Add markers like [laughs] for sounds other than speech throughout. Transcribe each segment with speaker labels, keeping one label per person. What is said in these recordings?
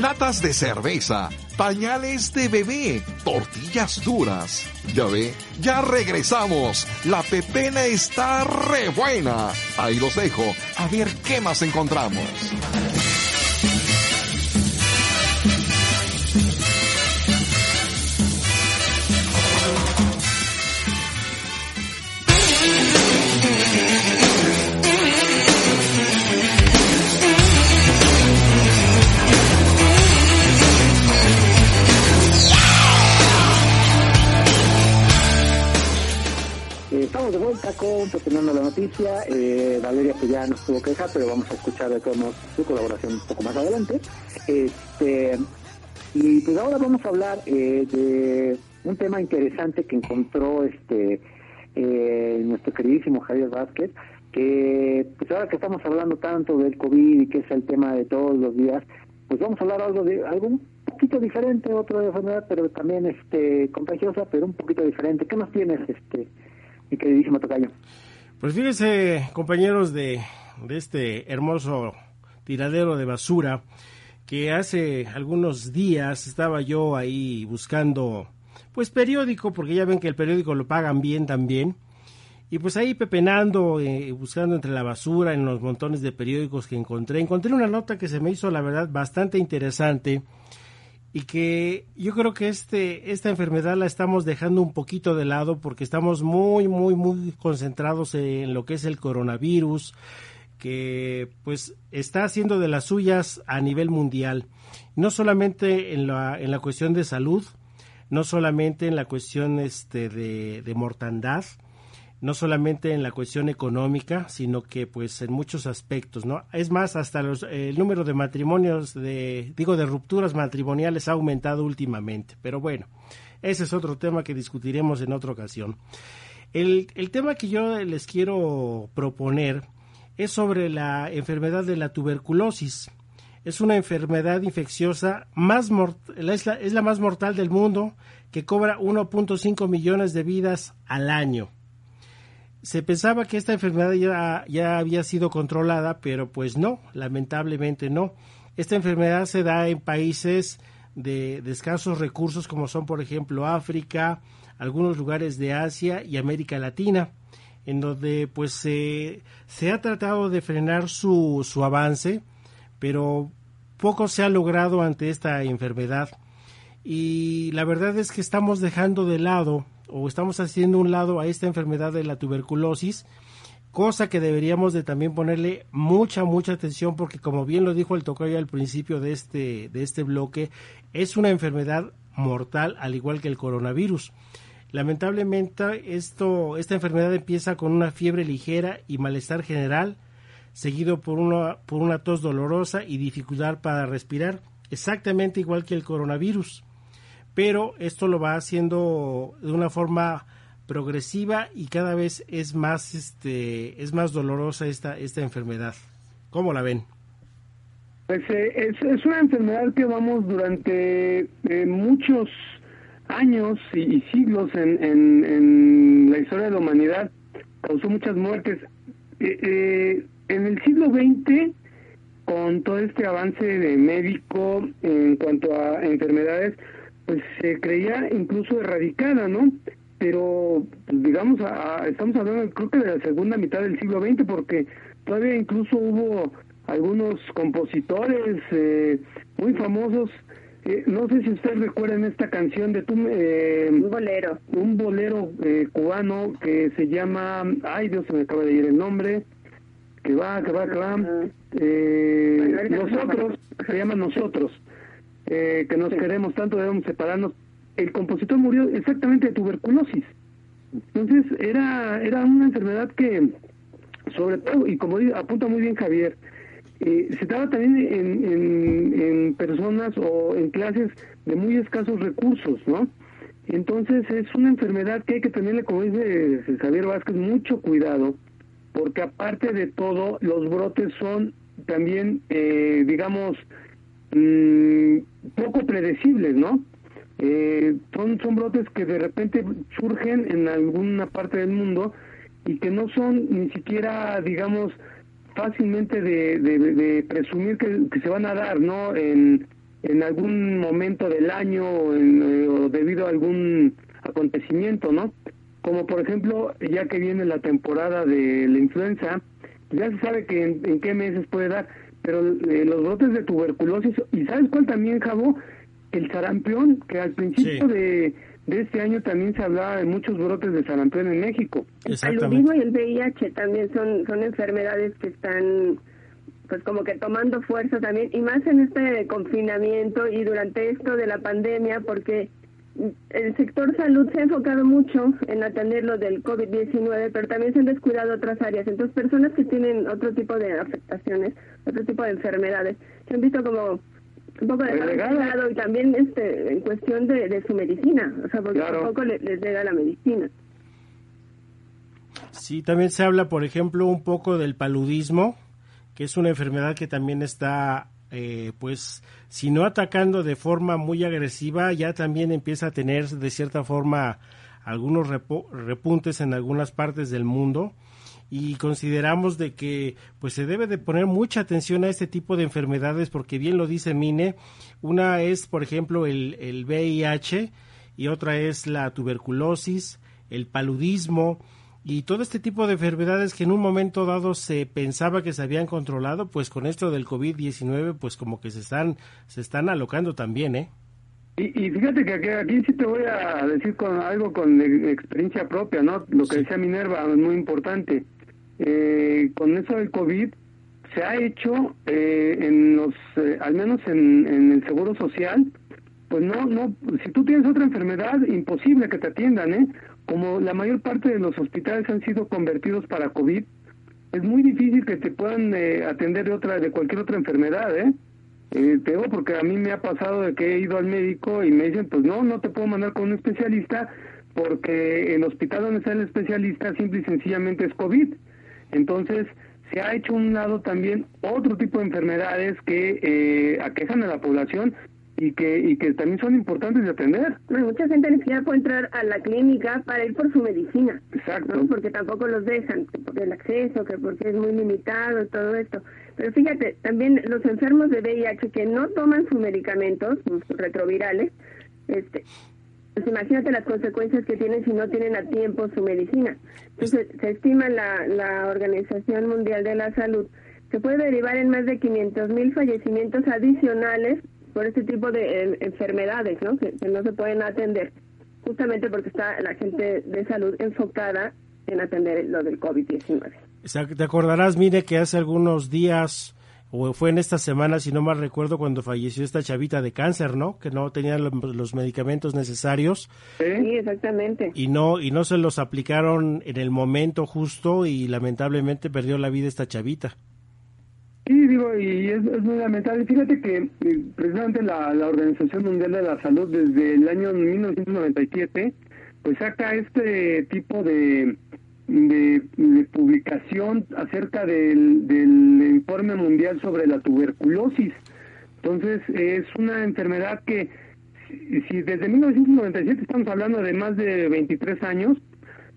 Speaker 1: latas de cerveza, pañales de bebé, tortillas duras. Ya ve, ya regresamos. La pepena está re buena. Ahí los dejo, a ver qué más encontramos.
Speaker 2: Noticia. Eh, Valeria que ya nos tuvo que dejar, pero vamos a escuchar de todos su colaboración un poco más adelante. Este, y pues ahora vamos a hablar eh, de un tema interesante que encontró este eh, nuestro queridísimo Javier Vázquez, que pues ahora que estamos hablando tanto del COVID y que es el tema de todos los días, pues vamos a hablar algo de algo un poquito diferente, otra enfermedad, pero también este contagiosa, pero un poquito diferente. ¿Qué nos tienes, este mi queridísimo Tocayo.
Speaker 3: Pues fíjense, compañeros de, de este hermoso tiradero de basura, que hace algunos días estaba yo ahí buscando, pues periódico, porque ya ven que el periódico lo pagan bien también, y pues ahí pepenando, eh, buscando entre la basura, en los montones de periódicos que encontré, encontré una nota que se me hizo, la verdad, bastante interesante, y que yo creo que este esta enfermedad la estamos dejando un poquito de lado porque estamos muy muy muy concentrados en lo que es el coronavirus que pues está haciendo de las suyas a nivel mundial. No solamente en la en la cuestión de salud no solamente en la cuestión este de, de mortandad no solamente en la cuestión económica, sino que pues en muchos aspectos, ¿no? Es más, hasta los, el número de matrimonios, de, digo, de rupturas matrimoniales ha aumentado últimamente. Pero bueno, ese es otro tema que discutiremos en otra ocasión. El, el tema que yo les quiero proponer es sobre la enfermedad de la tuberculosis. Es una enfermedad infecciosa más es, la, es la más mortal del mundo que cobra 1.5 millones de vidas al año se pensaba que esta enfermedad ya, había sido controlada, pero pues no, lamentablemente no. Esta enfermedad se da en países de, escasos recursos como son por ejemplo África, algunos lugares de Asia y América Latina, en donde pues se, se ha tratado de frenar su, su avance, pero poco se ha logrado ante esta enfermedad. Y la verdad es que estamos dejando de lado o estamos haciendo un lado a esta enfermedad de la tuberculosis, cosa que deberíamos de también ponerle mucha, mucha atención porque como bien lo dijo el tocayo al principio de este, de este bloque, es una enfermedad mortal al igual que el coronavirus. Lamentablemente esto, esta enfermedad empieza con una fiebre ligera y malestar general, seguido por una, por una tos dolorosa y dificultad para respirar, exactamente igual que el coronavirus pero esto lo va haciendo de una forma progresiva y cada vez es más este es más dolorosa esta esta enfermedad. ¿Cómo la ven?
Speaker 2: Pues eh, es, una enfermedad que vamos durante eh, muchos años y, siglos en, en, la historia de la humanidad causó muchas muertes. Eh, en el siglo XX, con todo este avance de médico en cuanto a enfermedades, pues se creía incluso erradicada, ¿no? Pero, digamos, estamos hablando creo que de la segunda mitad del siglo XX, porque todavía incluso hubo algunos compositores eh, muy famosos. Eh, no sé si ustedes recuerdan esta canción de tu,
Speaker 4: eh, un bolero,
Speaker 2: un bolero eh, cubano que se llama, ay Dios se me acaba de ir el nombre, que va, que va, que va, eh, nosotros, se llama nosotros eh, que nos queremos tanto, debemos separarnos. El compositor murió exactamente de tuberculosis. Entonces era, era una enfermedad que, sobre todo, y como apunta muy bien Javier, eh, se daba también en, en, personas o en clases de muy escasos recursos, ¿no? Entonces es una enfermedad que hay que tenerle, como dice Javier Vázquez, mucho cuidado, porque aparte de todo, los brotes son también, eh, digamos, mmm, poco predecibles, ¿no? Eh, son, son brotes que de repente surgen en alguna parte del mundo y que no son ni siquiera, digamos, fácilmente de, presumir que, se van a dar, ¿no? En, en algún momento del año eh, o, debido a algún acontecimiento, ¿no? Como por ejemplo, ya que viene la temporada de la influenza, ya se sabe que en, qué meses puede dar, pero eh, los brotes de tuberculosis, ¿y sabes cuál también, Jabo? El sarampión, que al principio de, de este año también se hablaba de muchos brotes de sarampión en México.
Speaker 4: El paludismo y el VIH también son, son enfermedades que están pues como que tomando fuerza también, y más en este confinamiento y durante esto de la pandemia, porque el sector salud se ha enfocado mucho en atender lo del COVID-19, pero también se han descuidado otras áreas. Entonces, personas que tienen otro tipo de afectaciones, otro tipo de enfermedades, se han visto como un poco descuidados y también este en cuestión de, su medicina, o sea, porque tampoco les, les llega la medicina.
Speaker 3: Sí, también se habla, por ejemplo, un poco del paludismo, que es una enfermedad que también está, eh, pues, si no atacando de forma muy agresiva, ya también empieza a tener de cierta forma algunos repuntes en algunas partes del mundo. Y consideramos de que pues se debe de poner mucha atención a este tipo de enfermedades porque bien lo dice Mine, una es por ejemplo el, el VIH y otra es la tuberculosis, el paludismo, y todo este tipo de enfermedades que en un momento dado se pensaba que se habían controlado, pues con esto del COVID-19, pues como que se están, se están alocando también, ¿eh?
Speaker 2: Y, fíjate que aquí, sí te voy a decir con algo con experiencia propia, ¿no? Lo que decía Minerva es muy importante. Eh, con eso del COVID se ha hecho eh, en los, eh, al menos en, en el seguro social, pues no, no, si tú tienes otra enfermedad, imposible que te atiendan, ¿eh? Como la mayor parte de los hospitales han sido convertidos para COVID, es muy difícil que te puedan eh, atender de otra de cualquier otra enfermedad, ¿eh? ¿eh? Te digo porque a mí me ha pasado de que he ido al médico y me dicen, pues no, no te puedo mandar con un especialista porque el hospital donde está el especialista simple y sencillamente es COVID. Entonces, se ha hecho un lado también otro tipo de enfermedades que eh, aquejan a la población y que y que también son importantes de atender.
Speaker 4: mucha gente ni siquiera puede entrar a la clínica para ir por su medicina.
Speaker 2: Exacto.
Speaker 4: Porque tampoco los dejan, por el acceso, que porque es muy limitado y todo esto. Pero fíjate, también los enfermos de VIH que no toman sus medicamentos, sus retrovirales, este, pues imagínate las consecuencias que tienen si no tienen a tiempo su medicina. Entonces, se estima la, la Organización Mundial de la Salud se puede derivar en más de 500 mil fallecimientos adicionales por este tipo de enfermedades, ¿no? Que, no se pueden atender, justamente porque está la gente de salud enfocada en atender lo del COVID-19.
Speaker 3: Te acordarás, mire, que hace algunos días o fue en esta semana, si no mal recuerdo, cuando falleció esta chavita de cáncer, ¿no? Que no tenía los medicamentos necesarios.
Speaker 4: Sí, exactamente.
Speaker 3: Y no y no se los aplicaron en el momento justo y lamentablemente perdió la vida esta chavita.
Speaker 2: Sí, digo, y es, muy lamentable. Fíjate que eh, precisamente la, Organización Mundial de la Salud desde el año 1997 pues saca este tipo de, de, publicación acerca del, del informe mundial sobre la tuberculosis. Entonces es una enfermedad que si, desde 1997 estamos hablando de más de 23 años,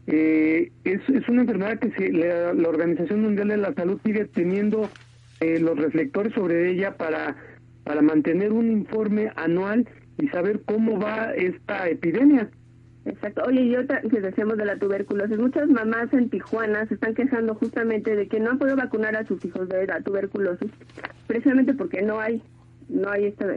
Speaker 2: eh, es, es una enfermedad que se, la Organización Mundial de la Salud sigue teniendo eh, los reflectores sobre ella para, para mantener un informe anual y saber cómo va esta epidemia.
Speaker 4: Exacto. Oye, y otra que decíamos de la tuberculosis, muchas mamás en Tijuana se están quejando justamente de que no han podido vacunar a sus hijos de la tuberculosis, precisamente porque no hay no hay estos,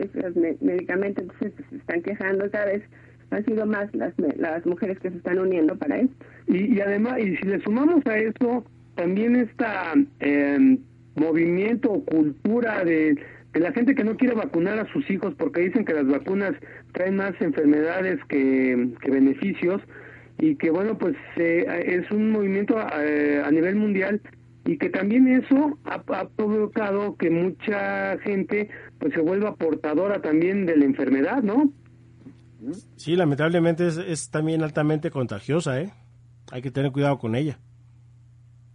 Speaker 4: medicamentos, entonces se están quejando cada vez han sido más las, las mujeres que se están uniendo para esto.
Speaker 2: Y, y además, y si le sumamos a eso también esta eh, movimiento o cultura de, la gente que no quiere vacunar a sus hijos porque dicen que las vacunas traen más enfermedades que, beneficios y que bueno pues eh, es un movimiento a, nivel mundial y que también eso ha, provocado que mucha gente pues se vuelva portadora también de la enfermedad, ¿no?
Speaker 3: Sí, lamentablemente es, también altamente contagiosa, ¿eh? Hay que tener cuidado con ella.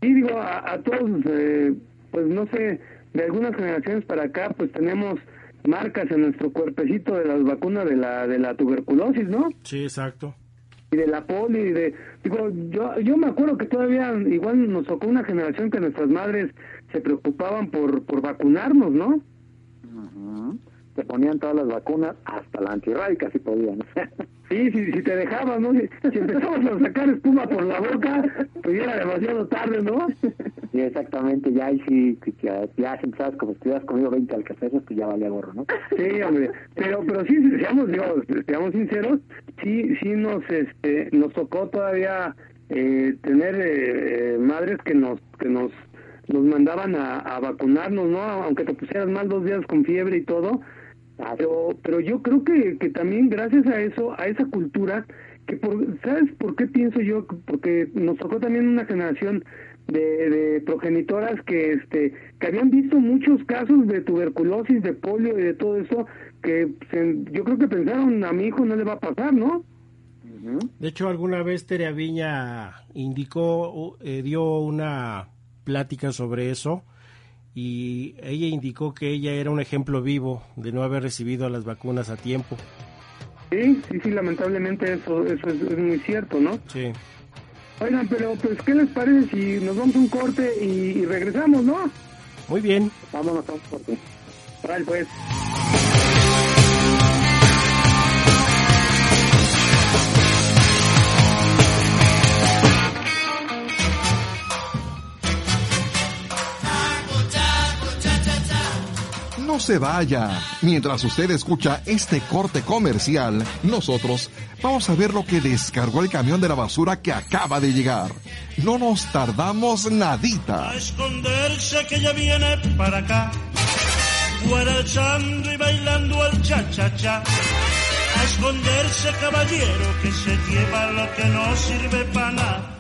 Speaker 2: Sí, digo, a, todos eh, pues no sé, de algunas generaciones para acá, pues tenemos marcas en nuestro cuerpecito de las vacunas de la de la tuberculosis, ¿no?
Speaker 3: Sí, exacto.
Speaker 2: Y de la poli, y de digo, yo yo me acuerdo que todavía igual nos tocó una generación que nuestras madres se preocupaban por por vacunarnos, ¿no?
Speaker 5: te ponían todas las vacunas, hasta la antirrábica si podían. [laughs]
Speaker 2: Sí, si, si te dejaban, ¿no? Si, si empezabas a sacar espuma por la boca, pues ya era demasiado tarde, ¿no?
Speaker 5: Sí, exactamente, ya ahí sí, ya, ya empezabas como si estuvieras comido 20 alcaceres, pues ya valía gorro, ¿no?
Speaker 2: Sí, [laughs] hombre, pero pero sí, seamos, digo, seamos sinceros, sí sí nos este nos tocó todavía eh, tener eh, madres que nos que nos nos mandaban a, a vacunarnos, ¿no? Aunque te pusieras mal dos días con fiebre y todo, pero, pero yo creo que, que también gracias a eso, a esa cultura, que por, ¿sabes por qué pienso yo? Porque nos tocó también una generación de, de progenitoras que este que habían visto muchos casos de tuberculosis, de polio y de todo eso, que se- yo creo que pensaron a mi hijo no le va a pasar, ¿no?
Speaker 3: De hecho, alguna vez Tere Viña indicó, eh, dio una plática sobre eso y ella indicó que ella era un ejemplo vivo de no haber recibido las vacunas a tiempo.
Speaker 2: Sí, sí, sí, lamentablemente eso, eso es, es muy cierto, ¿no?
Speaker 3: Sí.
Speaker 2: Oigan, pero pues, ¿qué les parece si nos vamos a un corte y, y regresamos, no?
Speaker 3: Muy bien.
Speaker 5: Vámonos a un corte.
Speaker 2: Vale, pues.
Speaker 1: No se vaya. Mientras usted escucha este corte comercial, nosotros vamos a ver lo que descargó el camión de la basura que acaba de llegar. No nos tardamos nadita.
Speaker 6: A esconderse que ya viene para acá, guarachando y bailando al cha-cha-cha. A esconderse caballero que se lleva lo que no sirve para nada.